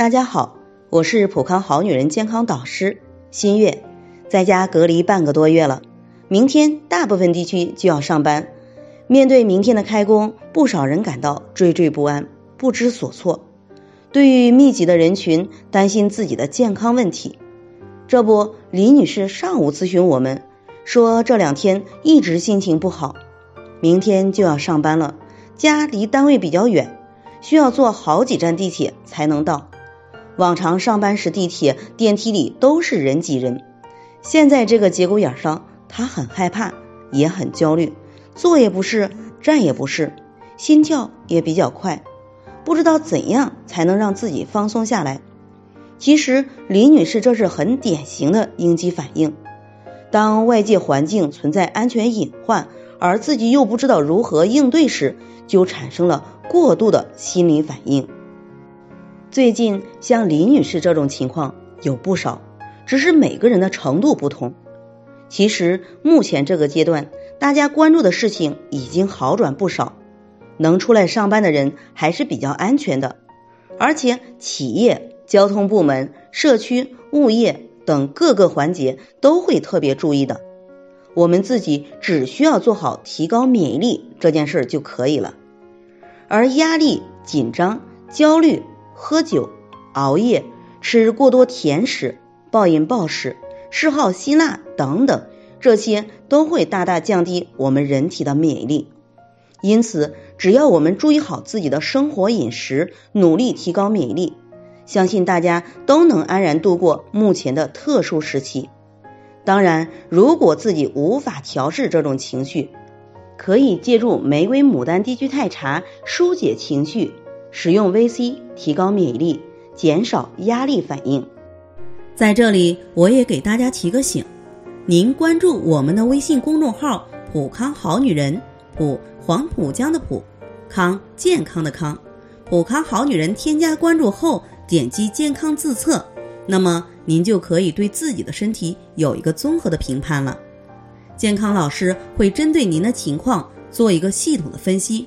大家好，我是普康好女人健康导师新月，在家隔离半个多月了，明天大部分地区就要上班。面对明天的开工，不少人感到惴惴不安、不知所措。对于密集的人群，担心自己的健康问题。这不，李女士上午咨询我们，说这两天一直心情不好，明天就要上班了，家离单位比较远，需要坐好几站地铁才能到。往常上班时地铁、电梯里都是人挤人，现在这个节骨眼上，他很害怕，也很焦虑，坐也不是，站也不是，心跳也比较快，不知道怎样才能让自己放松下来。其实李女士这是很典型的应激反应，当外界环境存在安全隐患，而自己又不知道如何应对时，就产生了过度的心理反应。最近像李女士这种情况有不少，只是每个人的程度不同。其实目前这个阶段，大家关注的事情已经好转不少，能出来上班的人还是比较安全的，而且企业、交通部门、社区、物业等各个环节都会特别注意的。我们自己只需要做好提高免疫力这件事儿就可以了，而压力、紧张、焦虑。喝酒、熬夜、吃过多甜食、暴饮暴食、嗜好辛辣等等，这些都会大大降低我们人体的免疫力。因此，只要我们注意好自己的生活饮食，努力提高免疫力，相信大家都能安然度过目前的特殊时期。当然，如果自己无法调试这种情绪，可以借助玫瑰牡丹低聚肽茶疏解情绪。使用 VC 提高免疫力，减少压力反应。在这里，我也给大家提个醒：您关注我们的微信公众号“普康好女人”，普黄浦江的普，康健康的康，普康好女人。添加关注后，点击健康自测，那么您就可以对自己的身体有一个综合的评判了。健康老师会针对您的情况做一个系统的分析。